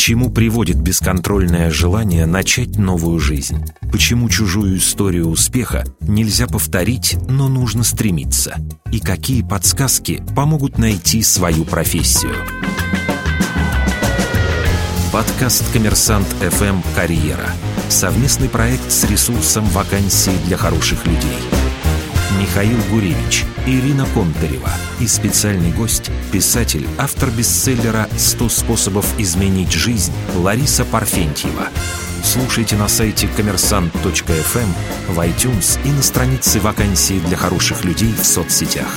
чему приводит бесконтрольное желание начать новую жизнь? Почему чужую историю успеха нельзя повторить, но нужно стремиться? И какие подсказки помогут найти свою профессию? Подкаст «Коммерсант ФМ. Карьера». Совместный проект с ресурсом вакансий для хороших людей. Михаил Гуревич, Ирина Контарева и специальный гость, писатель, автор бестселлера «100 способов изменить жизнь» Лариса Парфентьева. Слушайте на сайте коммерсант.фм, в iTunes и на странице вакансий для хороших людей в соцсетях.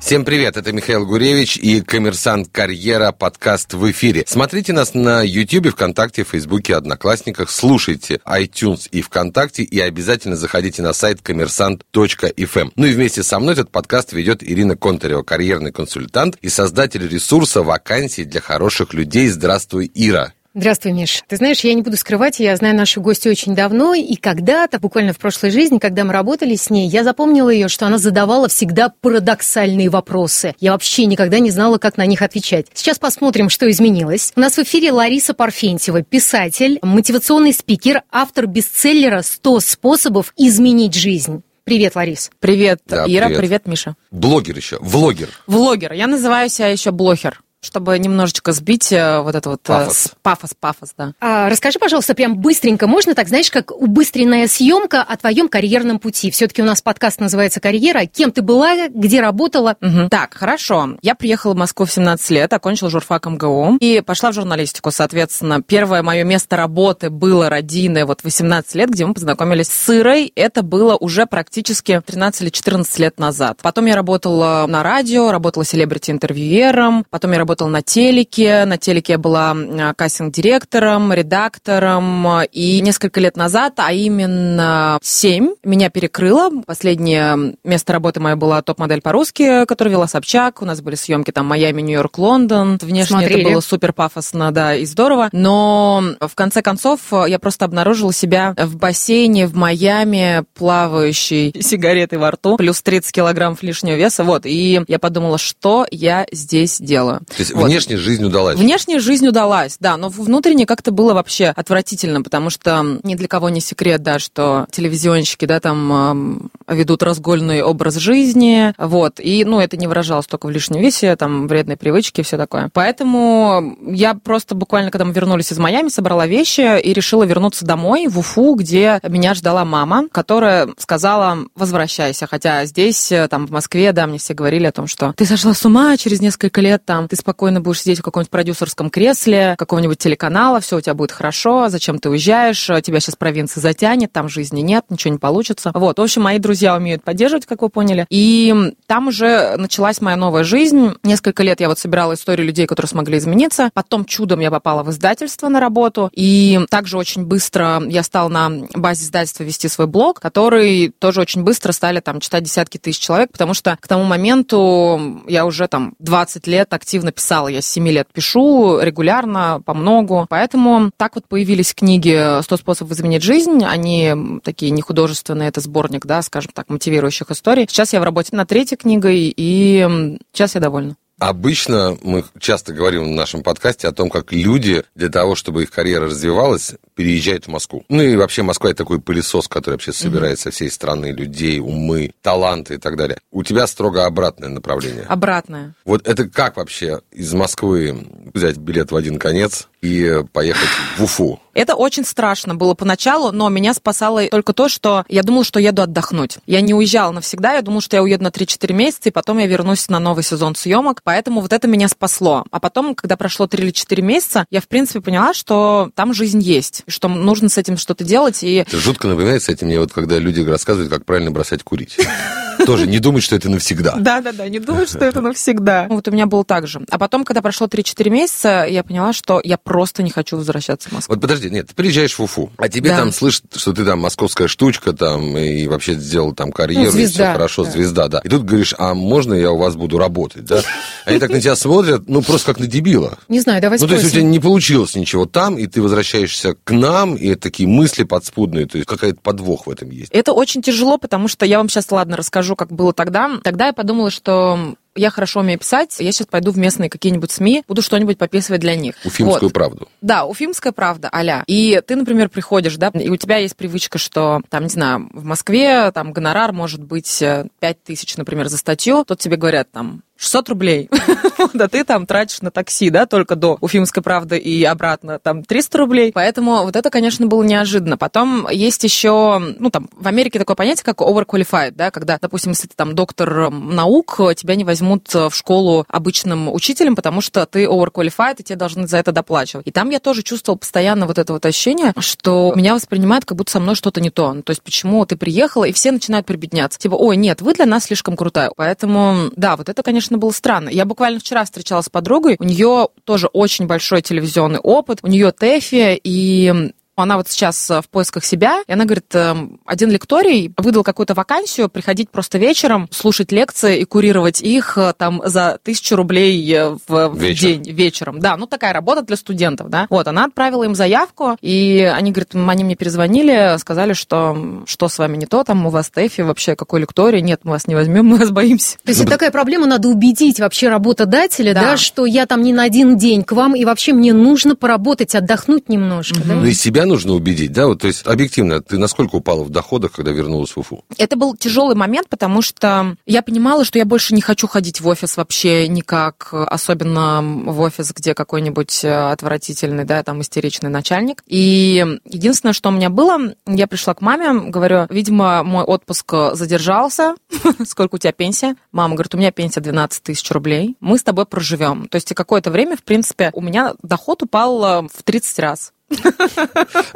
Всем привет, это Михаил Гуревич и «Коммерсант Карьера» подкаст в эфире. Смотрите нас на YouTube, ВКонтакте, Фейсбуке, Одноклассниках, слушайте iTunes и ВКонтакте и обязательно заходите на сайт коммерсант.фм. Ну и вместе со мной этот подкаст ведет Ирина Контарева, карьерный консультант и создатель ресурса вакансий для хороших людей. Здравствуй, Ира. Здравствуй, Миш. Ты знаешь, я не буду скрывать, я знаю нашу гостью очень давно, и когда-то, буквально в прошлой жизни, когда мы работали с ней, я запомнила ее, что она задавала всегда парадоксальные вопросы. Я вообще никогда не знала, как на них отвечать. Сейчас посмотрим, что изменилось. У нас в эфире Лариса Парфентьева, писатель, мотивационный спикер, автор бестселлера «100 способов изменить жизнь». Привет, Ларис. Привет, Да, Ира, привет. привет. Миша. Блогер еще, влогер. Влогер. Я называю себя еще блогер, чтобы немножечко сбить э, вот это вот... э, Пафос. Пафос, пафос, да. А, расскажи, пожалуйста, прям быстренько, можно так, знаешь, как убыстренная съемка о твоем карьерном пути? Все-таки у нас подкаст называется «Карьера». Кем ты была, где работала? Мгм. Так, хорошо. Я приехала в Москву в 17 лет, окончила журфак МГУ и пошла в журналистику. Соответственно, первое мое место работы было родийное вот 18 лет, где мы познакомились с Ирой. Это было уже практически 13 или 14 лет назад. Потом я работала на радио, работала селебрити-интервьюером, потом я работала на телеке. На телеке я была кастинг-директором, редактором. И несколько лет назад, а именно 7, меня перекрыло. Последнее место работы мое было топ-модель по-русски, которую вела Собчак. У нас были съемки там Майами, Нью-Йорк, Лондон. Внешне Смотрели. это было супер пафосно, да, и здорово. Но в конце концов я просто обнаружила себя в бассейне в Майами, плавающей сигаретой во рту, плюс 30 килограммов лишнего веса. Вот, и я подумала, что я здесь делаю. То есть Вот. внешняя жизнь удалась. Внешняя жизнь удалась, да, но внутренне как-то было вообще отвратительно, потому что ни для кого не секрет, да, что телевизионщики, да, там эм, ведут разгольный образ жизни, вот, и, ну, это не выражалось только в лишнем весе, там, вредные привычки и все такое. Поэтому я просто буквально, когда мы вернулись из Майами, собрала вещи и решила вернуться домой, в Уфу, где меня ждала мама, которая сказала, возвращайся, хотя здесь, э, там, в Москве, да, мне все говорили о том, что ты сошла с ума, через несколько лет, там, ты спокойно будешь сидеть в каком-нибудь продюсерском кресле какого-нибудь телеканала, все у тебя будет хорошо, зачем ты уезжаешь, тебя сейчас провинция затянет, там жизни нет, ничего не получится. Вот, в общем, мои друзья умеют поддерживать, как вы поняли. И там уже началась моя новая жизнь. Несколько лет я вот собирала истории людей, которые смогли измениться. Потом чудом я попала в издательство на работу. И также очень быстро я стала на базе издательства вести свой блог, который тоже очень быстро стали там читать десятки тысяч человек, потому что к тому моменту я уже там 20 лет активно писала. Я с 7 лет пишу регулярно, по многу. Поэтому так вот появились книги «100 способов изменить жизнь». Они такие не художественные, это сборник, да, скажем так, мотивирующих историй. Сейчас я в работе над третьей книгой, и сейчас я довольна. Обычно мы часто говорим в нашем подкасте о том, как люди для того, чтобы их карьера развивалась, переезжают в Москву. Ну и вообще Москва это такой пылесос, который вообще собирает со всей страны людей, умы, таланты и так далее. У тебя строго обратное направление. Обратная. Вот это как вообще из Москвы взять билет в один конец и поехать в Уфу? Это очень страшно было поначалу, но меня спасало только то, что я думала, что еду отдохнуть. Я не уезжала навсегда, я думала, что я уеду на 3-4 месяца, и потом я вернусь на новый сезон съемок, поэтому вот это меня спасло. А потом, когда прошло 3 или 4 месяца, я, в принципе, поняла, что там жизнь есть, и что нужно с этим что-то делать, и Это жутко напоминает, кстати, мне вот когда люди рассказывают, как правильно бросать курить. Тоже не думать, что это навсегда. Да-да-да, не думаю, что это навсегда. Вот у меня было так же. А потом, когда прошло 3-4 месяца, я поняла, что я просто не хочу возвращаться в Москву. Вот подожди, нет, ты приезжаешь в Уфу, а тебе Да. там слышат, что ты там московская штучка, там, и вообще сделал там карьеру, Ну, и звезда. все хорошо, Да. звезда, да. И тут говоришь, а можно я у вас буду работать, да? Они так на тебя смотрят, ну, просто как на дебила. Не знаю, давай Ну, то есть у тебя не получилось ничего там, и ты возвращаешься к нам, и такие мысли подспудные, то есть какая-то подвох в этом есть. Это очень тяжело, потому что я вам сейчас, ладно, расскажу, как было тогда. Тогда я подумала, что я хорошо умею писать, я сейчас пойду в местные какие-нибудь СМИ, буду что-нибудь пописывать для них. Уфимскую вот. правду. Да, уфимская правда, аля. И ты, например, приходишь, да, и у тебя есть привычка, что, там, не знаю, в Москве там гонорар может быть 5 э, тысяч, например, за статью, тут тебе говорят там 600 рублей. да ты там тратишь на такси, да, только до Уфимской правды и обратно там 300 рублей. Поэтому вот это, конечно, было неожиданно. Потом есть еще, ну, там, в Америке такое понятие, как overqualified, да, когда, допустим, если ты там доктор наук, тебя не возьмут в школу обычным учителем, потому что ты overqualified, и тебе должны за это доплачивать. И там я тоже чувствовал постоянно вот это вот ощущение, что меня воспринимают, как будто со мной что-то не то. Ну, то есть, почему ты приехала, и все начинают прибедняться. Типа, ой, нет, вы для нас слишком крутая. Поэтому, да, вот это, конечно, конечно, было странно. Я буквально вчера встречалась с подругой, у нее тоже очень большой телевизионный опыт, у нее ТЭФИ, и она вот сейчас э, в поисках себя, и она говорит, эм, один лекторий выдал какую-то вакансию, приходить просто вечером, слушать лекции и курировать их э, там за тысячу рублей э, в, в день вечером. Да, ну такая работа для студентов, да. Вот, она отправила им заявку, и они, говорят, они мне перезвонили, сказали, что что с вами не то, там у вас ТЭФИ, вообще какой лекторий, нет, мы вас не возьмем, мы вас боимся. То есть ну, такая проблема, надо убедить вообще работодателя, да. да, что я там не на один день к вам, и вообще мне нужно поработать, отдохнуть немножко, угу. да? Ну и себя нужно убедить, да? Вот, то есть, объективно, ты насколько упала в доходах, когда вернулась в Уфу? Это был тяжелый момент, потому что я понимала, что я больше не хочу ходить в офис вообще никак, особенно в офис, где какой-нибудь э, отвратительный, да, там истеричный начальник. И единственное, что у меня было, я пришла к маме, говорю, видимо, мой отпуск задержался. Сколько у тебя пенсия? Мама говорит, у меня пенсия 12 тысяч рублей. Мы с тобой проживем. То есть какое-то время, в принципе, у меня доход упал э, в 30 раз.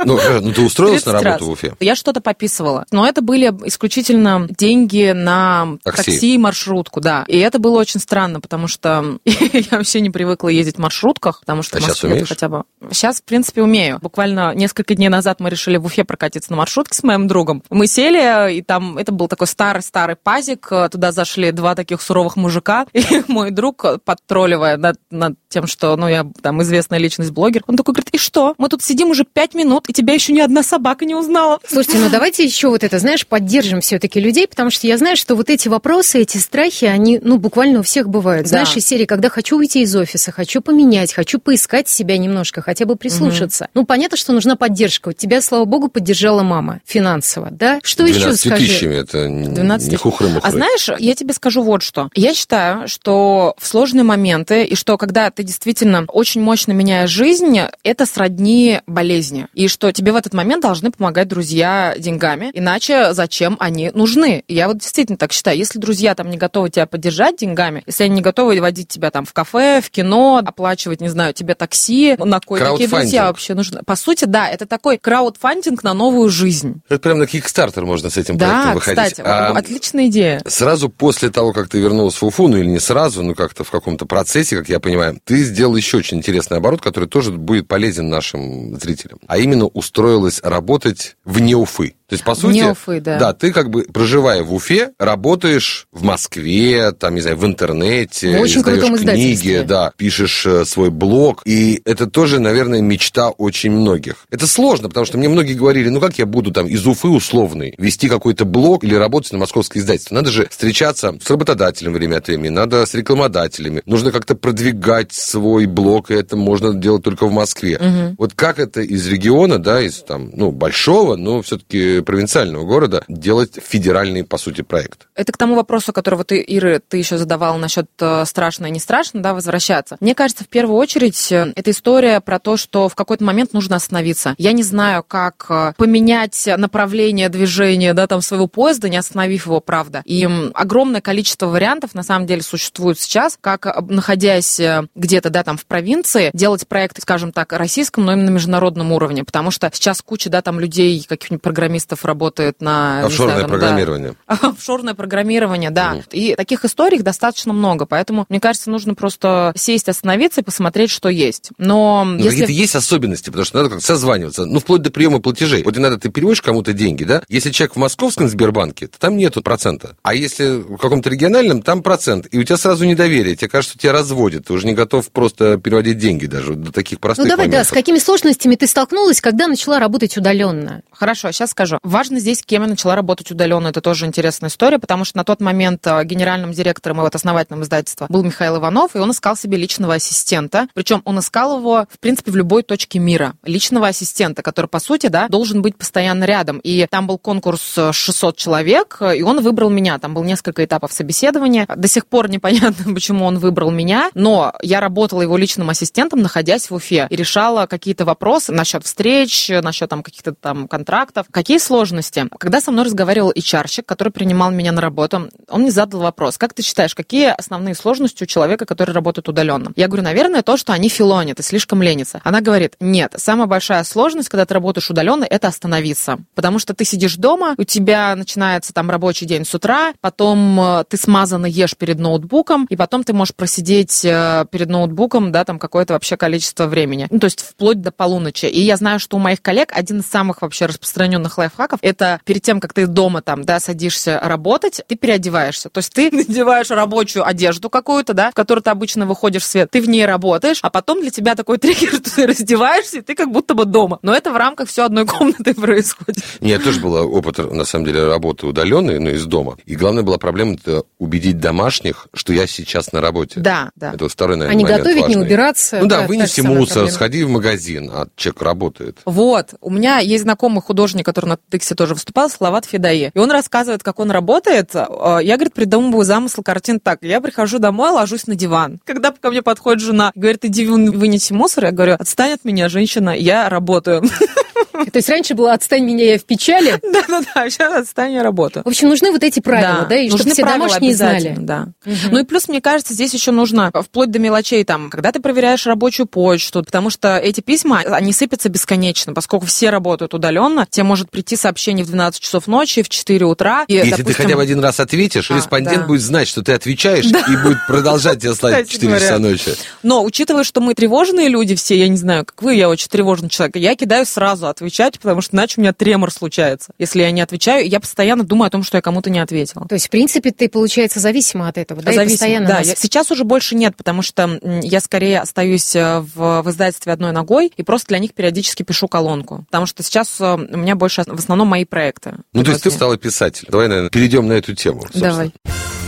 Ну, э, ну, ты устроилась на работу в Уфе? Я что-то пописывала. Но это были исключительно деньги на такси. и маршрутку, да. И это было очень странно, потому что я вообще не привыкла ездить в маршрутках, потому что а в Москве хотя бы... Сейчас, в принципе, умею. Буквально несколько дней назад мы решили в Уфе прокатиться на маршрутке с моим другом. Мы сели, и там это был такой старый-старый пазик. Туда зашли два таких суровых мужика. И мой друг, подтролливая над, над тем, что, ну, я там известная личность, блогер, он такой говорит, и что? Мы тут сидим уже пять минут, и тебя еще ни одна собака не узнала. Слушайте, ну давайте еще вот это, знаешь, поддержим все-таки людей, потому что я знаю, что вот эти вопросы, эти страхи, они, ну, буквально у всех бывают. Да. Знаешь, из серии, когда хочу уйти из офиса, хочу поменять, хочу поискать себя немножко, хотя бы прислушаться. Угу. Ну, понятно, что нужна поддержка. Вот тебя, слава богу, поддержала мама финансово, да? Что еще скажи? тысячами, это 12 не хухры А знаешь, я тебе скажу вот что. Я считаю, что в сложные моменты, и что когда ты действительно очень мощно меняешь жизнь, это сродни болезни. И что тебе в этот момент должны помогать друзья деньгами, иначе зачем они нужны? Я вот действительно так считаю. Если друзья там не готовы тебя поддержать деньгами, если они не готовы водить тебя там в кафе, в кино, оплачивать, не знаю, тебе такси, на кой такие друзья вообще нужны? По сути, да, это такой краудфандинг на новую жизнь. Это прям на Kickstarter можно с этим да, проектом выходить. Да, кстати, а отличная идея. Сразу после того, как ты вернулась в Уфу, ну или не сразу, но как-то в каком-то процессе, как я понимаю, ты сделал еще очень интересный оборот, который тоже будет полезен нашим зрителям, а именно устроилась работать вне Уфы. То есть, по сути, Уфы, да. да, ты как бы, проживая в Уфе, работаешь в Москве, там, не знаю, в интернете, в очень издаешь книги, да, пишешь э, свой блог, и это тоже, наверное, мечта очень многих. Это сложно, потому что мне многие говорили, ну как я буду там из Уфы условный вести какой-то блог или работать на московское издательство? Надо же встречаться с работодателем время от времени, надо с рекламодателями, нужно как-то продвигать свой блог, и это можно делать только в Москве. Угу. Вот как это из региона, да, из там, ну, большого, но все-таки провинциального города делать федеральный, по сути, проект. Это к тому вопросу, которого ты, Ира, ты еще задавала насчет э, страшно и не страшно, да, возвращаться. Мне кажется, в первую очередь, э, это история про то, что в какой-то момент нужно остановиться. Я не знаю, как э, поменять направление движения, да, там, своего поезда, не остановив его, правда. И огромное количество вариантов, на самом деле, существует сейчас, как, находясь где-то, да, там, в провинции, делать проект, скажем так, российском, но именно на международном уровне, потому что сейчас куча, да, там, людей, каких-нибудь программистов, программистов работает на... Офшорное знаю, программирование. Да, офшорное программирование, да. Угу. И таких историй достаточно много, поэтому, мне кажется, нужно просто сесть, остановиться и посмотреть, что есть. Но ну, если... Какие-то есть особенности, потому что надо как созваниваться, ну, вплоть до приема платежей. Вот иногда ты переводишь кому-то деньги, да? Если человек в московском Сбербанке, то там нету процента. А если в каком-то региональном, там процент. И у тебя сразу недоверие. Тебе кажется, что тебя разводят. Ты уже не готов просто переводить деньги даже до таких простых Ну, давай, моментов. да, с какими сложностями ты столкнулась, когда начала работать удаленно? Хорошо, сейчас скажу расскажу. Важно здесь, кем я начала работать удаленно. Это тоже интересная история, потому что на тот момент э, генеральным директором и вот основателем издательства был Михаил Иванов, и он искал себе личного ассистента. Причем он искал его, в принципе, в любой точке мира. Личного ассистента, который, по сути, да, должен быть постоянно рядом. И там был конкурс 600 человек, и он выбрал меня. Там было несколько этапов собеседования. До сих пор непонятно, почему он выбрал меня, но я работала его личным ассистентом, находясь в Уфе, и решала какие-то вопросы насчет встреч, насчет там каких-то там контрактов. Какие сложности? Когда со мной разговаривал HR-щик, который принимал меня на работу, он мне задал вопрос, как ты считаешь, какие основные сложности у человека, который работает удаленно? Я говорю, наверное, то, что они филонят и слишком ленятся. Она говорит, нет, самая большая сложность, когда ты работаешь удаленно, это остановиться. Потому что ты сидишь дома, у тебя начинается там рабочий день с утра, потом э, ты смазанно ешь перед ноутбуком, и потом ты можешь просидеть э, перед ноутбуком, да, там какое-то вообще количество времени. Ну, то есть вплоть до полуночи. И я знаю, что у моих коллег один из самых вообще распространенных лайфхаков, это перед тем, как ты дома там, да, садишься работать, ты переодеваешься. То есть ты надеваешь рабочую одежду какую-то, да, в которой ты обычно выходишь в свет, ты в ней работаешь, а потом для тебя такой триггер, что ты раздеваешься, и ты как будто бы дома. Но это в рамках все одной комнаты происходит. Нет, тоже был опыт, на самом деле, работы удаленной, но из дома. И главная была проблема это убедить домашних, что я сейчас на работе. Да, да. Это вот второй, наверное, А не момент готовить, не важный. убираться. Ну да, та вынеси мусор, проблема. сходи в магазин, а человек работает. Вот, у меня есть знакомый художник, который на Тыксе тоже выступал, Салават Федаи. И он рассказывает, как он работает. Э, Я, говорит, придумываю замысл картин так. Я прихожу домой, ложусь на диван. Когда ко мне подходит жена, говорит, иди вынеси мусор, я говорю, отстань от меня, женщина, я работаю. То есть раньше было «отстань меня, я в печали». Да-да-да, сейчас отстань, я работаю. В общем, нужны вот эти правила, да, и чтобы все домашние знали. Да. Ну и плюс, мне кажется, здесь еще нужно вплоть до мелочей, там, когда ты проверяешь рабочую почту, потому что эти письма, они сыпятся бесконечно, поскольку все работают удаленно, тебе может прийти сообщение в 12 часов ночи, в 4 утра. И, Если ты хотя бы один раз ответишь, А, респондент да. будет знать, что ты отвечаешь, и будет продолжать тебя слать в Кстати 4 часа ночи. Но учитывая, что мы тревожные люди все, я не знаю, как вы, я очень тревожный человек, я кидаю сразу отвечать, потому что иначе у меня тремор случается. Если я не отвечаю, я постоянно думаю о том, что я кому-то не ответила. То есть, в принципе, ты, получается, зависима от этого, да, и Зависимо, постоянно да. нас- я- сейчас уже больше нет, потому что я скорее остаюсь э, в, в издательстве одной ногой и просто для них периодически пишу колонку. Потому что сейчас э, у меня больше в основном мои проекты. Ну, то есть ты стала писателем. Давай, наверное, перейдем на эту тему. собственно. Давай.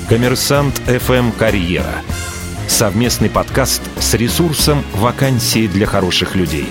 Коммерсант FM «Карьера». Совместный подкаст с ресурсом «Вакансии для хороших людей».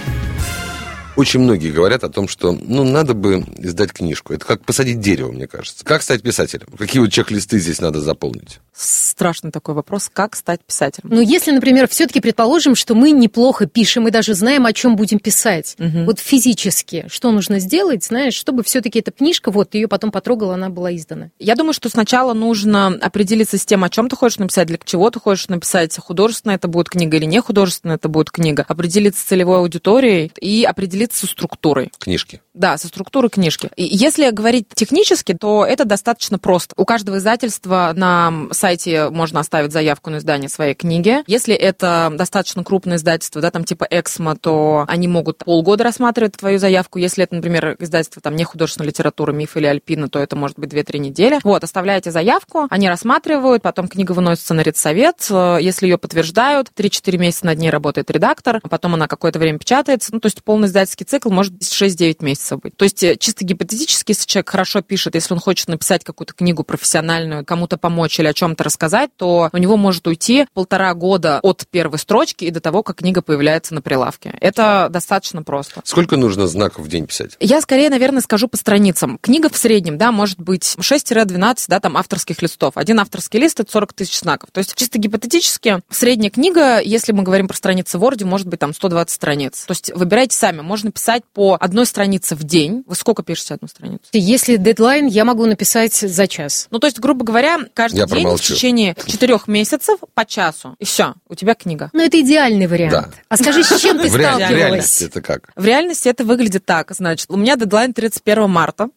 Очень многие говорят о том, что ну надо бы издать книжку. Это как посадить дерево, мне кажется. Как стать писателем? Какие вот чек-листы здесь надо заполнить? Страшный такой вопрос, как стать писателем. Ну, если, например, все-таки предположим, что мы неплохо пишем и даже знаем, о чем будем писать. Вот физически, что нужно сделать, знаешь, чтобы все-таки эта книжка, вот, ее потом потрогала, она была издана. Я думаю, что сначала нужно определиться с тем, о чем ты хочешь написать, для чего ты хочешь написать, художественная это будет книга или не художественная это будет книга, определиться с целевой аудиторией и определиться со структурой. Книжки. Да, со структурой книжки. И если говорить технически, то это достаточно просто. У каждого издательства на сайте можно оставить заявку на издание своей книги. Если это достаточно крупное издательство, да, там типа Эксмо, то они могут полгода рассматривать твою заявку. Если это, например, издательство там не художественная литература, миф или альпина, то это может быть 2-3 недели. Вот, оставляете заявку, они рассматривают, потом книга выносится на редсовет. Э, Если ее подтверждают, 3-4 месяца над ней работает редактор, а потом она какое-то время печатается. Ну, то есть полный издательский цикл может 6-9 месяцев быть. То есть э, чисто гипотетически, если человек хорошо пишет, если он хочет написать какую-то книгу профессиональную, кому-то помочь или о чем-то рассказать, то у него может уйти полтора года от первой строчки и до того, как книга появляется на прилавке. Это достаточно просто. Сколько нужно знаков в день писать? Я скорее, наверное, скажу по страницам. Книга в среднем, да, может быть 6-12, да, там авторских листов. Один авторский лист — это 40 тысяч знаков. То есть чисто гипотетически средняя книга, если мы говорим про страницы в Word, может быть там 120 страниц. То есть выбирайте сами. Можно писать по одной странице в день. Вы сколько пишете одну страницу? Если дедлайн, я могу написать за час. Ну, то есть, грубо говоря, каждый Я день промолчу. в течение четырех месяцев по часу. И все, у тебя книга. Но это идеальный вариант. Да. А скажи, с чем ты реаль- в сталкивалась? реальности это как? В реальности это выглядит так. Значит, у меня дедлайн 31 марта.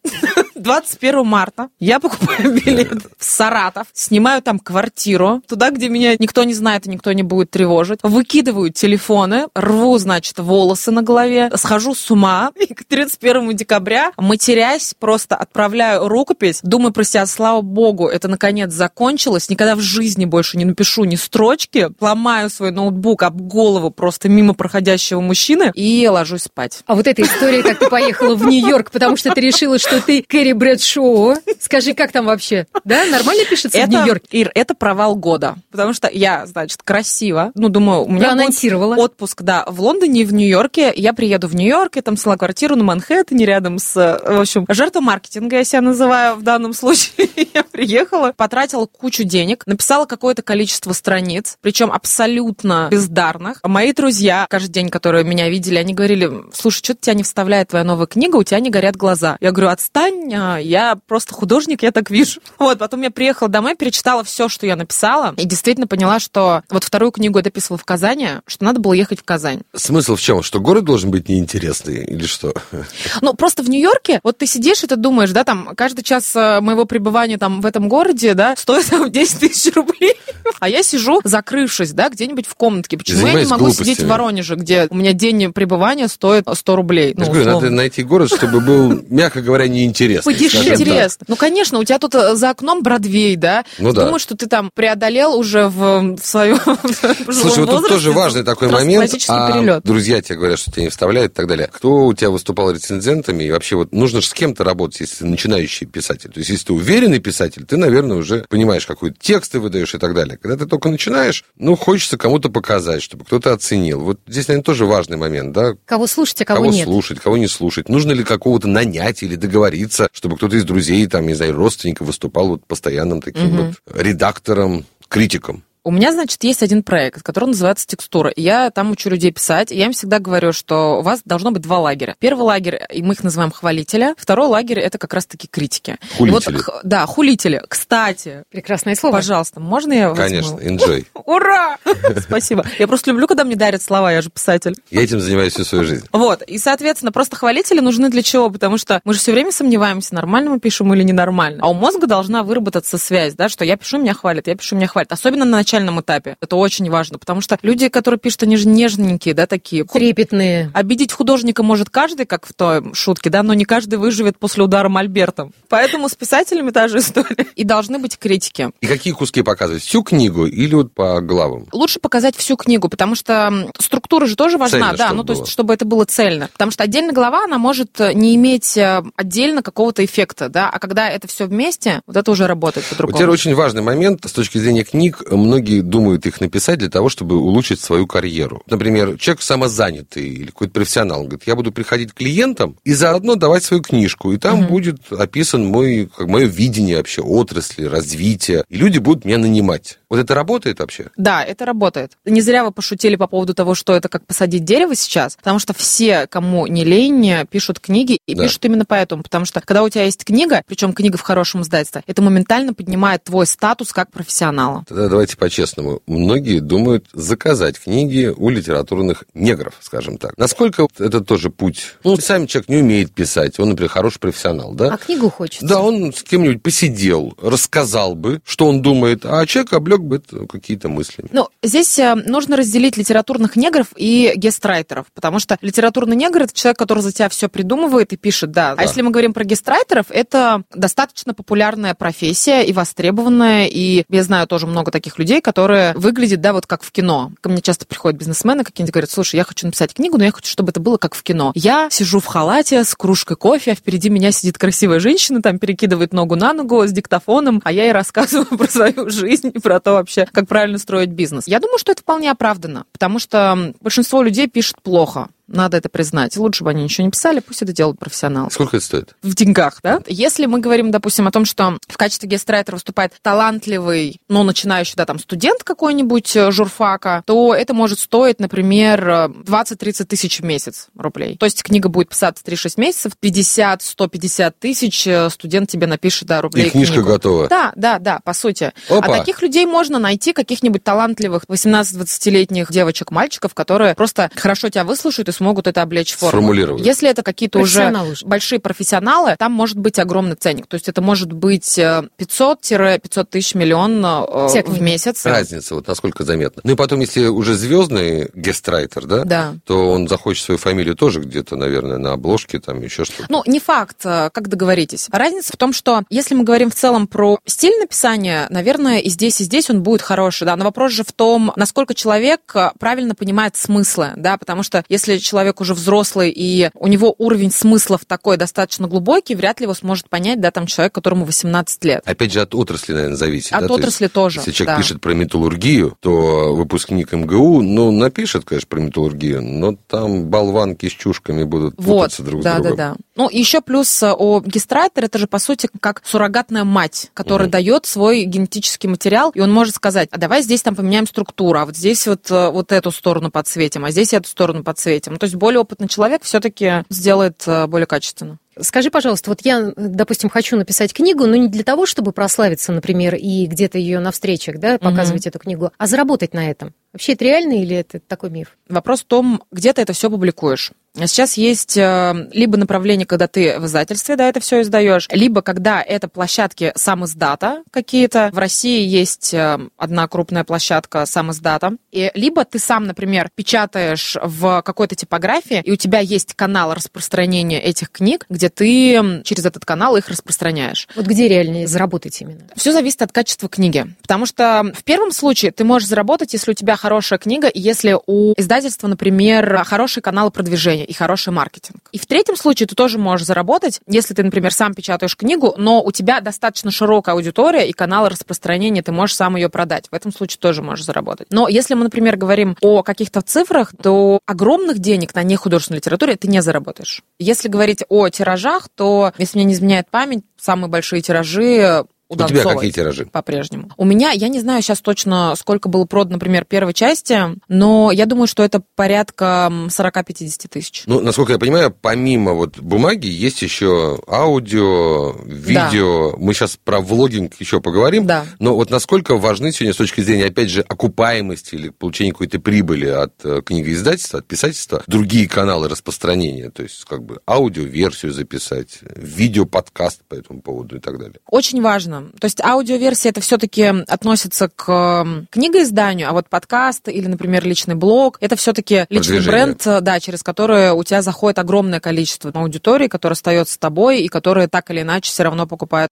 21 марта я покупаю билет в Саратов, снимаю там квартиру, туда, где меня никто не знает и никто не будет тревожить, выкидываю телефоны, рву, значит, волосы на голове, схожу с ума, и к 31 декабря, матерясь, просто отправляю рукопись, думаю про себя, слава богу, это наконец закончилось, никогда в жизни больше не напишу ни строчки, ломаю свой ноутбук об голову просто мимо проходящего мужчины и ложусь спать. А вот эта история, как ты поехала в Нью-Йорк, потому что ты решила, что ты Кэрри Брэдшоу. Скажи, как там вообще? Да, нормально пишется это, в Нью-Йорке? Ир, это провал года, потому что я, значит, красиво, ну, думаю, у меня анонсировала. отпуск, да, в Лондоне и в Нью-Йорке. Я приеду в Нью-Йорк, я там сняла квартиру на Манхэттене рядом с, в общем, жертва маркетинга, я себя называю в данном случае. я приехала, потратила кучу денег, написала какое-то количество страниц, причем абсолютно бездарных. Мои друзья, каждый день, которые меня видели, они говорили, слушай, что-то тебя не вставляет твоя новая книга, у тебя не горят глаза. Я говорю, отстань, я просто художник, я так вижу. Вот, потом я приехала домой, перечитала все, что я написала, и действительно поняла, что вот вторую книгу я дописывала в Казани, что надо было ехать в Казань. Смысл в чем? Что город должен быть неинтересный или что? Ну, просто в Нью-Йорке, вот ты сидишь и ты думаешь, да, там, каждый час э, моего пребывания там в этом городе, да, стоит там 10 тысяч рублей. А я сижу, закрывшись, да, где-нибудь в комнатке. Почему я не могу сидеть в Воронеже, где у меня день пребывания стоит 100 рублей? Ну, говорю, надо найти город, чтобы был, мягко говоря, неинтересный. Подешевле. Интересно. Ну, конечно, у тебя тут э, за окном Бродвей, да? Ну, да. Думаешь, что ты там преодолел уже в, в своем Слушай, вот тут тоже важный такой момент. А, друзья тебе говорят, что тебя не вставляют и так далее. Кто у тебя выступал рецензентами? И вообще вот нужно же с кем-то работать, если ты начинающий писатель. То есть, если ты уверенный писатель, ты, наверное, уже понимаешь, какой текст ты выдаешь и так далее. Когда ты только начинаешь, ну, хочется кому-то показать, чтобы кто-то оценил. Вот здесь, наверное, тоже важный момент, да? Кого слушать, а кого, кого нет. Кого слушать, кого не слушать. Нужно ли какого-то нанять или договориться, чтобы кто-то из друзей, там, не знаю, родственников выступал вот постоянным таким угу. вот редактором, критиком. У меня, значит, есть один проект, который называется «Текстура». Я там учу людей писать, и я им всегда говорю, что у вас должно быть два лагеря. Первый лагерь, и мы их называем хвалителя. Второй лагерь — это как раз-таки критики. Хулители. Вот, да, хулители. Кстати. Прекрасное слово. Пожалуйста, можно я Конечно, enjoy. Ура! Спасибо. Я просто люблю, когда мне дарят слова, я же писатель. Я этим занимаюсь всю свою жизнь. Вот, и, соответственно, просто хвалители нужны для чего? Потому что мы же все время сомневаемся, нормально мы пишем или ненормально. А у мозга должна выработаться связь, да, что я пишу, меня хвалят, я пишу, меня хвалят. Особенно на начальном этапе. Это очень важно, потому что люди, которые пишут, они же нежненькие, да, такие. Трепетные. Обидеть художника может каждый, как в той шутке, да, но не каждый выживет после удара мольбертом. Поэтому с писателями та же история. И должны быть критики. И какие куски показывать? Всю книгу или вот по главам? Лучше показать всю книгу, потому что структура же тоже важна, Цельно, да, ну то есть чтобы это было цельно. Потому что отдельная глава, она может не иметь э, отдельно какого-то эффекта, да, а когда это все вместе, вот это уже работает по-другому. Вот теперь очень важный момент с точки зрения книг. Многие думают их написать для того, чтобы улучшить свою карьеру. Например, человек самозанятый или какой-то профессионал, он говорит, я буду приходить к клиентам и заодно давать свою книжку, и там угу. будет описан мой, как мое видение вообще отрасли, развития, и люди будут меня нанимать. Вот это работает вообще? Да, это работает. Не зря вы пошутили по поводу того, что это как посадить дерево сейчас, потому что все, кому не лень, пишут книги и да. пишут именно поэтому, потому что когда у тебя есть книга, причем книга в хорошем издательстве, это моментально поднимает твой статус как профессионала. Тогда давайте по-честному. Многие думают заказать книги у литературных негров, скажем так. Насколько это тоже путь? Ну, сам человек не умеет писать, он, например, хороший профессионал, да? А книгу хочется. Да, он с кем-нибудь посидел, рассказал бы, что он думает, а человек облег бы какие-то мысли. Ну, здесь э, нужно разделить литературных негров и гестрайтеров, потому что литературный негр – это человек, который за тебя все придумывает и пишет, да. да. А если мы говорим про гестрайтеров, это достаточно популярная профессия и востребованная, и я знаю тоже много таких людей, которые выглядят, да, вот как в кино. Ко мне часто приходят бизнесмены какие-нибудь, говорят, слушай, я хочу написать книгу, но я хочу, чтобы это было как в кино. Я сижу в халате с кружкой кофе, а впереди меня сидит красивая женщина, там перекидывает ногу на ногу с диктофоном, а я ей рассказываю про свою жизнь про то вообще, как правильно строить бизнес. Я думаю, что это вполне оправдано, потому что большинство людей пишет плохо. Надо это признать. Лучше бы они ничего не писали, пусть это делают профессионалы. Сколько это стоит? В деньгах, да? Если мы говорим, допустим, о том, что в качестве гестрайтера выступает талантливый, но начинающий, да, там, студент какой-нибудь э, журфака, то это может стоить, например, 20-30 тысяч в месяц рублей. То есть книга будет писаться 3-6 месяцев, 50-150 тысяч э, студент тебе напишет, да, рублей. И книжка книгу. готова. Да, да, да, по сути. Опа. А таких людей можно найти, каких-нибудь талантливых 18-20-летних девочек-мальчиков, которые просто хорошо тебя выслушают и смогут это облечь в форму. Сформулировать. Если это какие-то уже большие профессионалы, там может быть огромный ценник. То есть это может быть э, 500-500 тысяч миллион э, в месяц. Разница, вот насколько заметна. Ну и потом, если уже звездный гестрайтер, да, Да. то он захочет свою фамилию тоже где-то, наверное, на обложке, там еще что-то. Ну, не факт, э, как договоритесь. Разница в том, что если мы говорим в целом про стиль написания, наверное, и здесь, и здесь он будет хороший, да, но вопрос же в том, насколько человек э, правильно понимает смыслы, да, потому что если человек уже взрослый и у него уровень смыслов такой достаточно глубокий, вряд ли его сможет понять, да, там человек, которому 18 лет. Опять же, от отрасли, наверное, зависит. От да? То есть, отрасли тоже, Если человек да. пишет про металлургию, то выпускник МГУ, ну, напишет, конечно, про металлургию, но там болванки с чушками будут Вот, путаться друг да, с другом. да, да. Ну, еще плюс э, о гестрайтер, это же, по сути, как суррогатная мать, которая Мгм. дает свой генетический материал, и он может сказать, а давай здесь там поменяем структуру, а вот здесь вот, э, вот эту сторону подсветим, а здесь эту сторону подсветим. Ну, то есть более опытный человек все-таки сделает э, более качественно. Скажи, пожалуйста, вот я, допустим, хочу написать книгу, но не для того, чтобы прославиться, например, и где-то ее на встречах, да, показывать эту книгу, а заработать на этом. Вообще это реально или это такой миф? Вопрос в том, где ты это все публикуешь. Сейчас есть э, либо направление, когда ты в издательстве, да, это все издаешь, либо когда это площадки сам издата какие-то. В России есть э, одна крупная площадка сам издата. И либо ты сам, например, печатаешь в какой-то типографии, и у тебя есть канал распространения этих книг, где ты через этот канал их распространяешь. Вот где реально заработать именно? Все зависит от качества книги. Потому что в первом случае ты можешь заработать, если у тебя хорошая книга, и если у издательства, например, хороший канал продвижения и хороший маркетинг. И в третьем случае ты тоже можешь заработать, если ты, например, сам печатаешь книгу, но у тебя достаточно широкая аудитория и канал распространения, ты можешь сам ее продать. В этом случае тоже можешь заработать. Но если мы, например, говорим о каких-то цифрах, то огромных денег на нехудожественной литературе ты не заработаешь. Если говорить о тиражах, то, если мне не изменяет память, самые большие тиражи у У тебя какие тиражи? по-прежнему. У меня, я не знаю сейчас точно, сколько было продано, например, первой части, но я думаю, что это порядка м, 40-50 тысяч. Ну, насколько я понимаю, помимо вот бумаги есть еще аудио, видео. Мы сейчас про влогинг еще поговорим. Да. Но вот насколько важны сегодня с точки зрения, опять же, окупаемости или получения какой-то прибыли от э, книгоиздательства, от писательства, другие каналы распространения, то есть как бы аудиоверсию записать, видео-подкаст по этому поводу и так далее. Очень важно. То есть аудиоверсия это все-таки относится к книгоизданию, а вот подкаст или, например, личный блог, это все-таки личный Продвижение. бренд, э, да, через который у тебя заходит огромное количество аудитории, которая остается с тобой и которая так или иначе все равно покупает.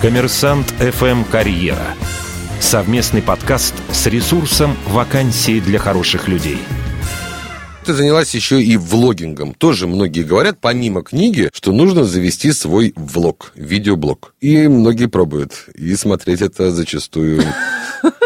Коммерсант FM Карьера. Совместный подкаст с ресурсом «Вакансии для хороших людей». Ты занялась еще и влогингом. Тоже многие говорят, помимо книги, что нужно завести свой влог, видеоблог. И многие пробуют. И смотреть это зачастую...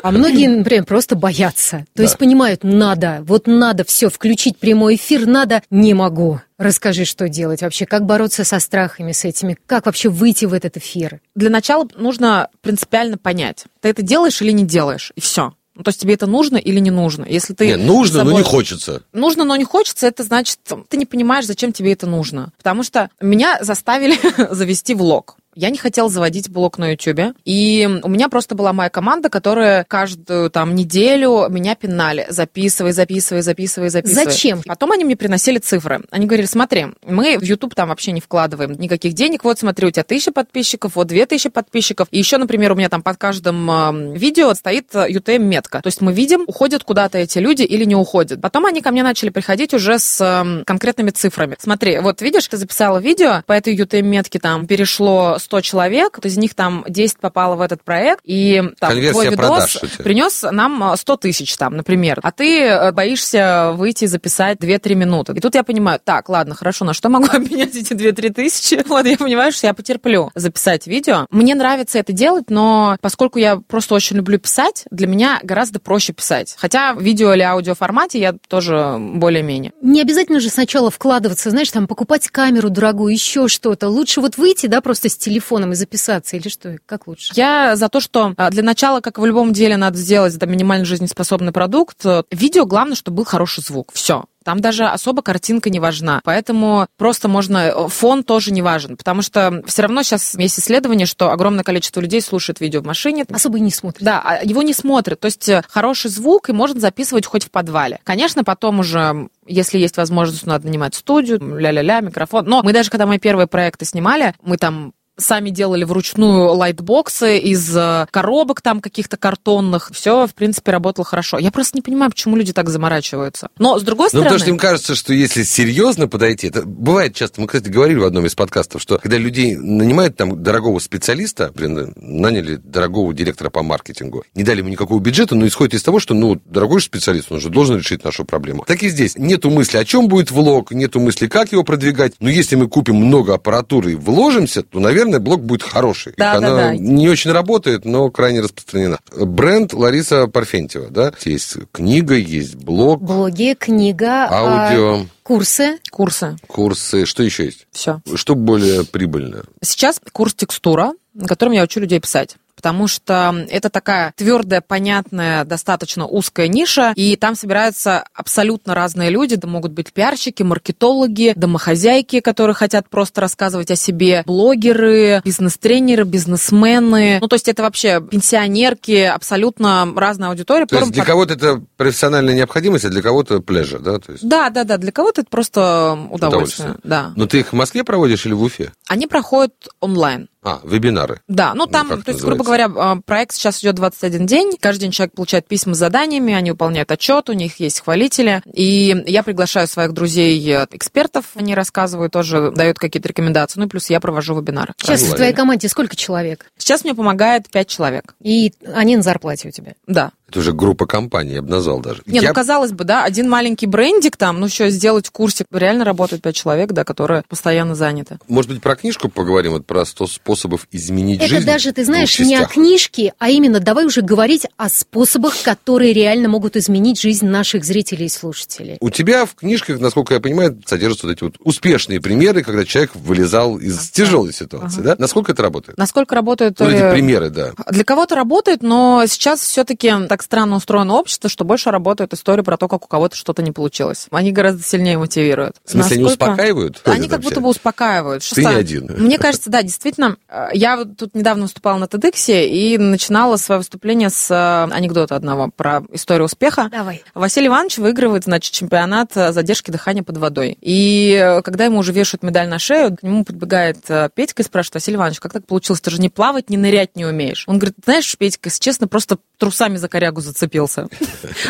А многие, например, просто боятся. То Да. есть понимают, надо, вот надо все включить прямой эфир, надо, не могу. Расскажи, что делать вообще, как бороться со страхами, с этими, как вообще выйти в этот эфир. Для начала нужно принципиально понять, ты это делаешь или не делаешь, и все. Ну, то есть тебе это нужно или не нужно. Если ты Не, нужно, с но собой- не хочется. Нужно, но не хочется, это значит, ты не понимаешь, зачем тебе это нужно. Потому что меня заставили завести влог. Я не хотела заводить блог на YouTube. И у меня просто была моя команда, которая каждую там неделю меня пинали. Записывай, записывай, записывай, записывай. Зачем? Потом они мне приносили цифры. Они говорили, смотри, мы в YouTube там вообще не вкладываем никаких денег. Вот смотри, у тебя тысяча подписчиков, вот две тысячи подписчиков. И еще, например, у меня там под каждым видео стоит UTM-метка. То есть мы видим, уходят куда-то эти люди или не уходят. Потом они ко мне начали приходить уже с конкретными цифрами. Смотри, вот видишь, ты записала видео, по этой UTM-метке там перешло 100 человек, из них там 10 попало в этот проект, и там Конверсия твой видос принес нам э, 100 тысяч там, например, а ты э, боишься выйти и записать 2-3 минуты. И тут я понимаю, так, ладно, хорошо, на что могу обменять эти 2-3 тысячи? Вот я понимаю, что я потерплю записать видео. Мне нравится это делать, но поскольку я просто очень люблю писать, для меня гораздо проще писать. Хотя в видео или аудио формате я тоже более-менее. Не обязательно же сначала вкладываться, знаешь, там покупать камеру дорогую, еще что-то. Лучше вот выйти, да, просто с телефоном и записаться, или что? Как лучше? Я за то, что а, для начала, как в любом деле, надо сделать это минимально жизнеспособный продукт. Видео главное, чтобы был хороший звук. Все. Там даже особо картинка не важна. Поэтому просто можно... Э, фон тоже не важен. Потому что все равно сейчас есть исследование, что огромное количество людей слушает видео в машине. Особо и не смотрят. Да, а его не смотрят. То есть э, хороший звук и можно записывать хоть в подвале. Конечно, потом уже если есть возможность, надо нанимать студию, ля-ля-ля, микрофон. Но мы даже, когда мы первые проекты снимали, мы там сами делали вручную лайтбоксы из э, коробок там каких-то картонных. Все, в принципе, работало хорошо. Я просто не понимаю, почему люди так заморачиваются. Но, с другой стороны... Ну, потому что им кажется, что если серьезно подойти, это бывает часто, мы, кстати, говорили в одном из подкастов, что когда людей нанимают там дорогого специалиста, блин, наняли дорогого директора по маркетингу, не дали ему никакого бюджета, но исходит из того, что, ну, дорогой специалист, он же должен решить нашу проблему. Так и здесь. Нету мысли, о чем будет влог, нету мысли, как его продвигать. Но если мы купим много аппаратуры и вложимся, то, наверное, наверное, блог будет хороший. Да, Она да, да. не очень работает, но крайне распространена. Бренд Лариса Парфентьева, да? Есть книга, есть блог. Блоги, книга. Аудио. А, курсы. Курсы. Курсы. Что еще есть? Все. Что более прибыльно? Сейчас курс текстура, на котором я учу людей писать потому что это такая твердая, понятная, достаточно узкая ниша, и там собираются абсолютно разные люди. Это могут быть пиарщики, маркетологи, домохозяйки, которые хотят просто рассказывать о себе, блогеры, бизнес-тренеры, бизнесмены. Ну, то есть это вообще пенсионерки, абсолютно разная аудитория. То есть для кого-то это профессиональная необходимость, а для кого-то плежа, да? То есть... Да, да, да, для кого-то это просто удовольствие. удовольствие. Да. Но ты их в Москве проводишь или в Уфе? Они проходят онлайн. А, вебинары. Да, ну там, ну, то есть, грубо говоря, а, проект сейчас идет 21 день. Каждый день человек получает письма с заданиями, они выполняют отчет, у них есть хвалители. И я приглашаю своих друзей, э, экспертов, они рассказывают тоже, дают какие-то рекомендации. Ну и плюс я провожу вебинары. Сейчас в твоей команде сколько человек? Сейчас мне помогает 5 человек. И они на зарплате у тебя? Да. Это уже группа компаний, я бы назвал даже. Не, я... ну казалось бы, да, один маленький брендик там, ну что, сделать курсик, реально работают пять человек, да, которые постоянно заняты. Может быть, про книжку поговорим, вот про 100 способов изменить Это жизнь? Это даже, ты знаешь, не о книжке, а именно давай уже говорить о способах, которые реально могут изменить жизнь наших зрителей и слушателей. У тебя в книжках, насколько я понимаю, содержатся вот эти вот успешные примеры, когда человек вылезал из ага. тяжелой ситуации, ага. да? Насколько это работает? Насколько работает... Ну, эти примеры, да. Для кого-то работает, но сейчас все-таки так странно устроено общество, что больше работают истории про то, как у кого-то что-то не получилось. Они гораздо сильнее мотивируют. В смысле, Насколько... они успокаивают? Они как будто бы успокаивают. Ты не один. Мне кажется, да, действительно. Э, я тут недавно выступала на TEDx и начинала свое выступление с э, анекдота одного про историю успеха. Давай. Василий Иванович выигрывает, значит, чемпионат э, задержки дыхания под водой. И когда ему уже вешают медаль на шею, к нему подбегает Петька и спрашивает, Василий Иванович, как так получилось? Ты же не плавать, не нырять не умеешь. Он говорит, знаешь, Петька, если честно, просто трусами за корягу зацепился.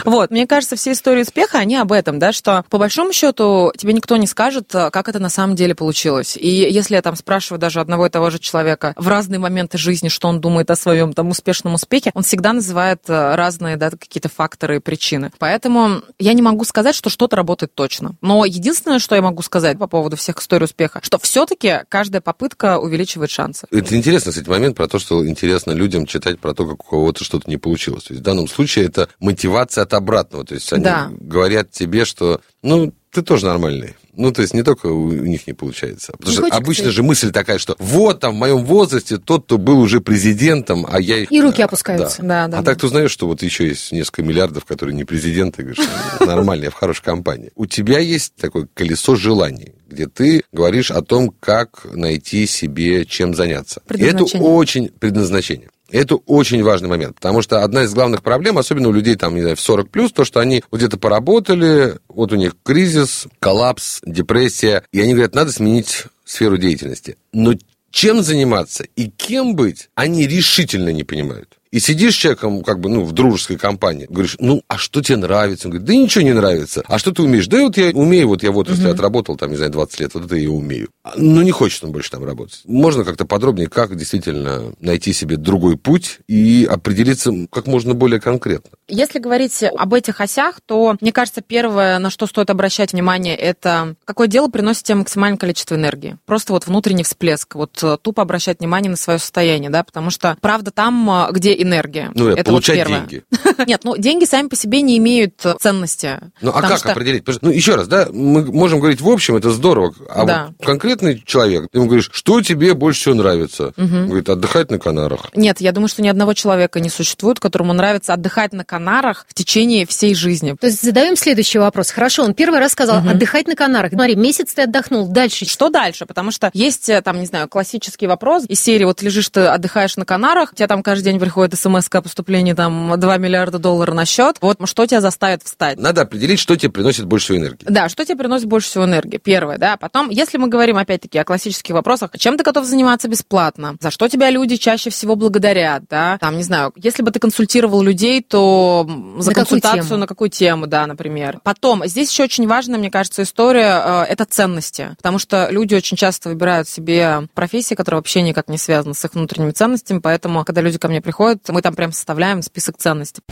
Вот, мне кажется, все истории успеха, они об этом, да, что по большому счету тебе никто не скажет, как это на самом деле получилось. И если я там спрашиваю даже одного и того же человека в разные моменты жизни, что он думает о своем там успешном успехе, он всегда называет э, разные, да, какие-то факторы и причины. Поэтому я не могу сказать, что что-то работает точно. Но единственное, что я могу сказать по поводу всех историй успеха, что все-таки каждая попытка увеличивает шансы. Это интересно, кстати, момент про то, что интересно людям читать про то, как у кого-то что-то не получилось. То есть в данном случае это мотивация от обратного. То есть они да. говорят тебе, что ну, ты тоже нормальный. Ну, то есть не только у них не получается. Потому не что обычно ты... же мысль такая, что вот там в моем возрасте тот, кто был уже президентом, а я... И руки опускаются. Да, да. да а да. так ты узнаешь, что вот еще есть несколько миллиардов, которые не президенты, говоришь, нормально, я в хорошей компании. У тебя есть такое колесо желаний, где ты говоришь о том, как найти себе чем заняться. Это очень предназначение. Это очень важный момент, потому что одна из главных проблем, особенно у людей там, не знаю, в 40 плюс, то, что они где-то поработали, вот у них кризис, коллапс, депрессия, и они говорят, надо сменить сферу деятельности. Но чем заниматься и кем быть, они решительно не понимают. И сидишь с человеком, как бы, ну, в дружеской компании, говоришь, ну, а что тебе нравится? Он говорит, да ничего не нравится. А что ты умеешь? Да вот я умею, вот я в отрасли uh-huh. отработал, там, не знаю, 20 лет, вот это я умею. Ну, не хочет он больше там работать. Можно как-то подробнее, как действительно найти себе другой путь и определиться как можно более конкретно. Если говорить об этих осях, то, мне кажется, первое, на что стоит обращать внимание, это какое дело приносит тебе максимальное количество энергии. Просто вот внутренний всплеск. Вот э, тупо обращать внимание на свое состояние, да, потому что, правда, там, э, где энергия. Ну, это получать вот первое. деньги. Нет, ну деньги сами по себе не имеют ценности. Ну, а как что- определить? Ну, еще раз, да, мы можем говорить в общем, это здорово, а Да. вот конкретный человек, ты ему говоришь, что тебе больше всего нравится? Он Говорит, отдыхать на Канарах. Нет, я думаю, что ни одного человека не существует, которому нравится отдыхать на Канарах в течение всей жизни. То есть задаем следующий вопрос. Хорошо, он первый раз сказал отдыхать на Канарах. Смотри, месяц ты отдохнул, дальше что? Что дальше? Потому что есть, э, там, не знаю, классический вопрос из серии, вот лежишь ты, отдыхаешь на Канарах, у тебя там каждый день приходит смс о поступлении там 2 миллиарда долларов на счет. Вот что тебя заставит встать? Надо определить, что тебе приносит больше всего энергии. Да, что тебе приносит больше всего энергии? Первое, да. Потом, если мы говорим опять-таки о классических вопросах, чем ты готов заниматься бесплатно? За что тебя люди чаще всего благодарят, да? Там, не знаю, если бы ты консультировал людей, то за На какую консультацию тему? на какую тему, да, например. Потом, здесь еще очень важная, мне кажется, история, э, это ценности. Потому что люди очень часто выбирают себе профессии, которые вообще никак не связаны с их внутренними ценностями, поэтому, когда люди ко мне приходят, мы там прям составляем список ценностей.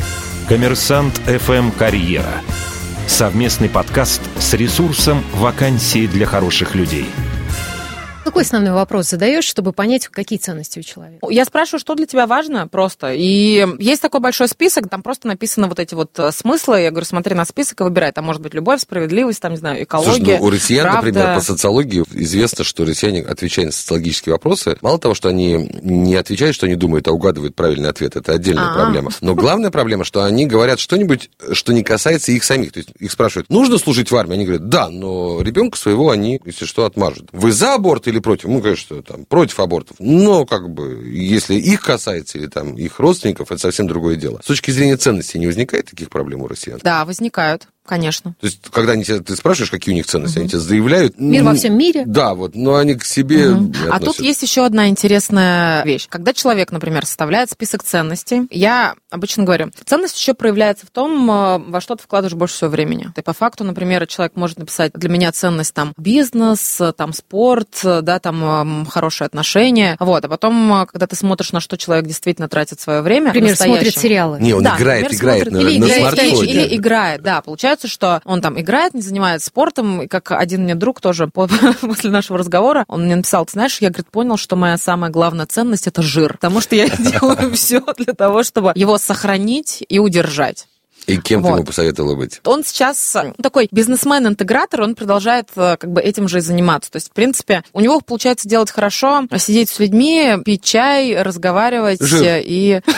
Коммерсант FM «Карьера». Совместный подкаст с ресурсом «Вакансии для хороших людей». Какой основной вопрос задаешь, чтобы понять, какие ценности у человека? Я спрашиваю, что для тебя важно просто. И есть такой большой список, там просто написаны вот эти вот э, смыслы. Я говорю, смотри на список и выбирай. Там может быть любовь, справедливость, там, не знаю, экология, Слушай, ну, у россиян, правда. например, по социологии известно, что россияне, отвечая на социологические вопросы, мало того, что они не отвечают, что они думают, а угадывают правильный ответ, это отдельная А. проблема. Но главная проблема, что они говорят что-нибудь, что не касается их самих. То есть их спрашивают, нужно служить в армии? Они говорят, да, но ребенка своего они, если что, отмажут. Вы за аборт или против? Ну, конечно, там, против абортов. Но, как бы, если их касается или там их родственников, это совсем другое дело. С точки зрения ценностей не возникает таких проблем у россиян? Да, возникают, конечно. То есть, когда они тебя, ты спрашиваешь, какие у них ценности, они тебе заявляют... Мир ну, во всем мире? Да, вот, но они к себе не А тут есть еще одна интересная вещь. Когда человек, например, составляет список ценностей, я обычно говорю, ценность еще проявляется в том, э, во что ты вкладываешь больше всего времени. Ты по факту, например, человек может написать, для меня ценность там бизнес, там спорт, да, там эм, хорошие отношения. Вот, а потом, э, когда ты смотришь, на что человек действительно тратит свое время, Например, смотрит сериалы. Не, он Да, играет, например, играет смотрит- на, или на играет, смартфоне. Или, или играет, да. Получается, что он там играет, не занимается спортом. И как один мне друг тоже по- после нашего разговора, он мне написал, ты знаешь, я, говорит, понял, что моя самая главная ценность – это жир. Потому что я делаю все для того, чтобы его сохранить и удержать. И кем ты Вот. ему посоветовала быть? Он сейчас э, такой бизнесмен-интегратор, он продолжает э, как бы этим же и заниматься. То есть, в принципе, у него получается делать хорошо, сидеть с людьми, пить чай, разговаривать Жир. и...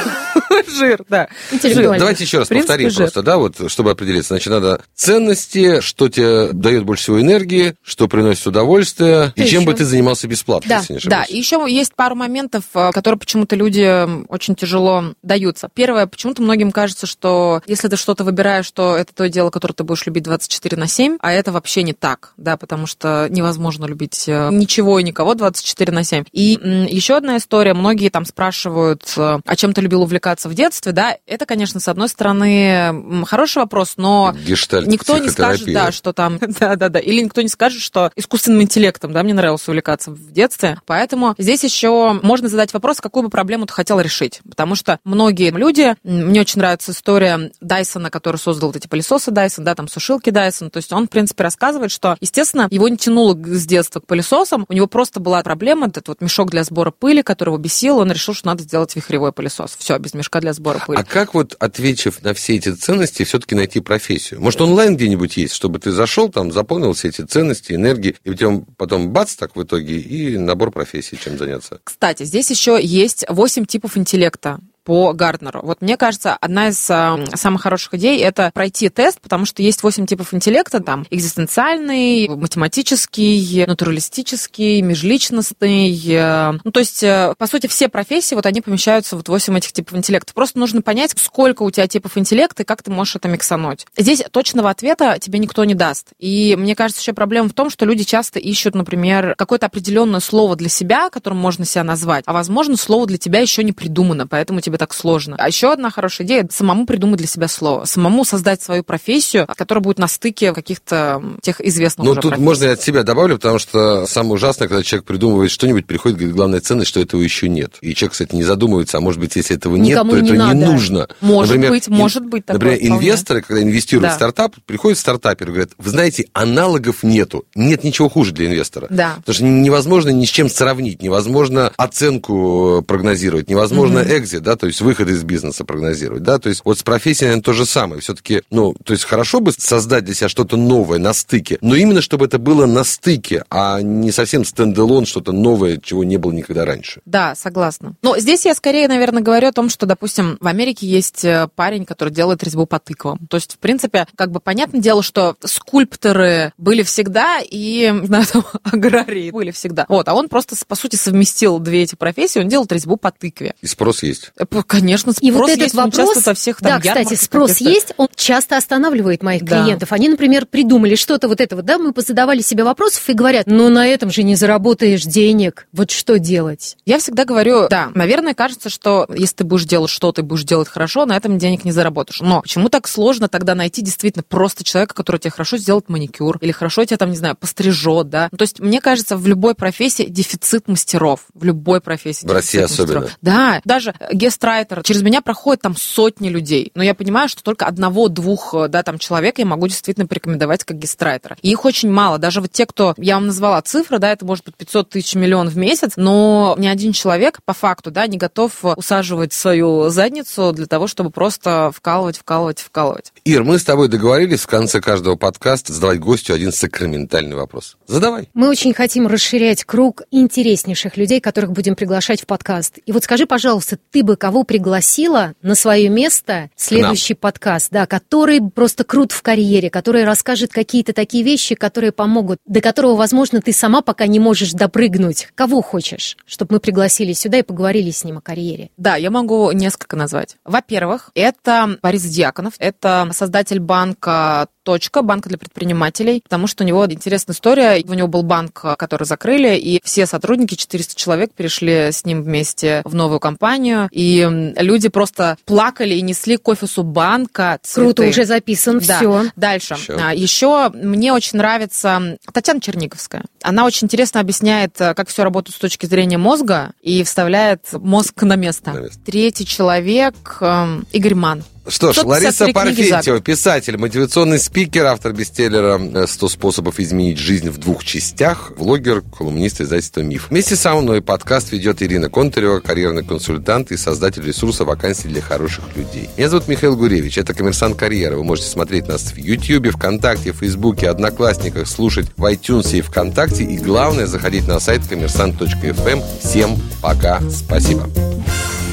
Жир, да. Интеллектуально. Давайте еще раз В принципе, повторим жир. просто, да, вот, чтобы определиться. Значит, надо ценности, что тебе дает больше всего энергии, что приносит удовольствие, и Что чем бы еще? ты занимался бесплатно, Да, если не Да, и еще есть пару моментов, э, которые почему-то люди очень тяжело даются. Первое, почему-то многим кажется, что если ты что-то выбираешь, то это то дело, которое ты будешь любить 24 на 7, а это вообще не так, да, потому что невозможно любить э, ничего и никого 24 на 7. И м, еще одна история, многие там спрашивают, э, а чем ты любил увлекаться в детстве, да, это, конечно, с одной стороны, хороший вопрос, но Гештальт, Никто не скажет, да, что там, да, да, да, или никто не скажет, что искусственным интеллектом, да, мне нравилось увлекаться в детстве. Поэтому здесь еще можно задать вопрос, какую бы проблему ты хотел решить. Потому что многие люди, мне очень нравится история Дайсона, который создал вот эти пылесосы Дайсон, да, там сушилки Дайсон. То есть он, в принципе, рассказывает, что, естественно, его не тянуло с детства к пылесосам, у него просто была проблема, этот вот мешок для сбора пыли, который его бесил, он решил, что надо сделать вихревой пылесос. Все, без мешка для сбора пыли. А как вот, ответив на все эти ценности, все-таки найти профессию? Может, онлайн где-нибудь есть, чтобы ты зашел там, заполнил все эти ценности, энергии, и тебя потом бац так в итоге, и набор профессий, чем заняться? Кстати, здесь еще есть 8 типов интеллекта по Гарднеру. Вот мне кажется, одна из а, самых хороших идей – это пройти тест, потому что есть 8 типов интеллекта, там экзистенциальный, математический, натуралистический, межличностный. э, Ну, то есть, э, по сути, все профессии, вот они помещаются вот в 8 этих типов интеллекта. Просто нужно понять, сколько у тебя типов интеллекта и как ты можешь это миксануть. Здесь точного ответа тебе никто не даст. И мне кажется, еще проблема в том, что люди часто ищут, например, какое-то определенное слово для себя, которым можно себя назвать, а возможно, слово для тебя еще не придумано, поэтому тебе так сложно. А еще одна хорошая идея – самому придумать для себя слово, самому создать свою профессию, которая будет на стыке каких-то тех известных Ну, тут профессий. можно я от себя добавлю, потому что самое ужасное, когда человек придумывает что-нибудь, приходит, говорит, главная ценность, что этого еще нет. И человек, кстати, не задумывается, а может быть, если этого Никому нет, то не это не надо. нужно. Может Например, быть, может быть Например, вполне. инвесторы, когда инвестируют Да. в стартап, приходят стартаперы и говорят, вы знаете, аналогов нету. Нет ничего хуже для инвестора. Да. Потому что невозможно ни с чем сравнить, невозможно оценку э, прогнозировать, невозможно экзит, да, то есть выход из бизнеса прогнозировать, да, то есть вот с профессией, наверное, то же самое. Все-таки, ну, то есть хорошо бы создать для себя что-то новое на стыке, но именно чтобы это было на стыке, а не совсем стендалон, что-то новое, чего не было никогда раньше. Да, согласна. Но здесь я скорее, наверное, говорю о том, что, допустим, в Америке есть э, парень, который делает резьбу по тыквам. То есть, в принципе, как бы понятное дело, что скульпторы были всегда и, знаю, там, аграрии были всегда. Вот, а он просто, по сути, совместил две эти профессии, он делает резьбу по тыкве. И спрос есть. Конечно, спрос И вот этот есть, вопрос, часто со всех там да, кстати, спрос каких-то. есть, он часто останавливает моих Да. клиентов. Они, например, придумали что-то вот это вот, да, мы позадавали себе вопросов и говорят, ну на этом же не заработаешь денег, вот что делать? Я всегда говорю, да, наверное, кажется, что если ты будешь делать что-то и будешь делать хорошо, на этом денег не заработаешь. Но почему так сложно тогда найти действительно просто человека, который тебе хорошо сделает маникюр или хорошо тебя там, не знаю, пострижет, да? Ну, То есть, мне кажется, в любой профессии дефицит мастеров. В любой профессии. В России дефицит мастеров. особенно. Да, даже гестрайтер. Через меня проходит там сотни людей. Но я понимаю, что только одного-двух, э, да, там человек я могу действительно порекомендовать как гестрайтера. И их очень мало. Даже вот те, кто, я вам назвала цифры, да, это может быть 500 тысяч миллион в месяц, но ни один человек по факту, да, не готов э, усаживать свою задницу для того, чтобы просто вкалывать, вкалывать, вкалывать. Ир, мы с тобой договорились в конце каждого подкаста задавать гостю один сакраментальный вопрос. Задавай. Мы очень хотим расширять круг интереснейших людей, которых будем приглашать в подкаст. И вот скажи, пожалуйста, ты бы кого пригласила на свое место следующий подкаст, да, который просто крут в карьере, который расскажет какие-то такие вещи, которые помогут, до которого, возможно, ты сама пока не можешь допрыгнуть. Кого хочешь, чтобы мы пригласили сюда и поговорили с ним о карьере? Да, я могу несколько назвать. Во-первых, это Борис Дьяконов, это создатель банка точка, банка для предпринимателей, потому что у него интересная история. У него был банк, который закрыли, и все сотрудники, 400 человек, перешли с ним вместе в новую компанию, и люди просто плакали и несли к офису банка цветы. Круто, уже записан, Да. все. Дальше. Еще. А, Еще мне очень нравится Татьяна Черниковская. Она очень интересно объясняет, э, как все работает с точки зрения мозга и вставляет мозг на место. На место. Третий человек эм, Игорь Ман. Что ж, 153 Лариса Парфентьева, писатель, мотивационный спикер, автор бестселлера «100 способов изменить жизнь в двух частях», влогер, колумнист издательства «Миф». Вместе со мной подкаст ведет Ирина Контарева, карьерный консультант и создатель ресурса вакансий для хороших людей. Меня зовут Михаил Гуревич, это «Коммерсант Карьера». Вы можете смотреть нас в YouTube, ВКонтакте, Фейсбуке, Одноклассниках, слушать в iTunes и ВКонтакте. И главное, заходить на сайт коммерсант.фм. Всем пока, спасибо.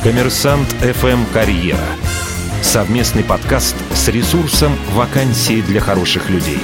Коммерсант ФМ «Карьера». Совместный подкаст с ресурсом «Вакансии для хороших людей».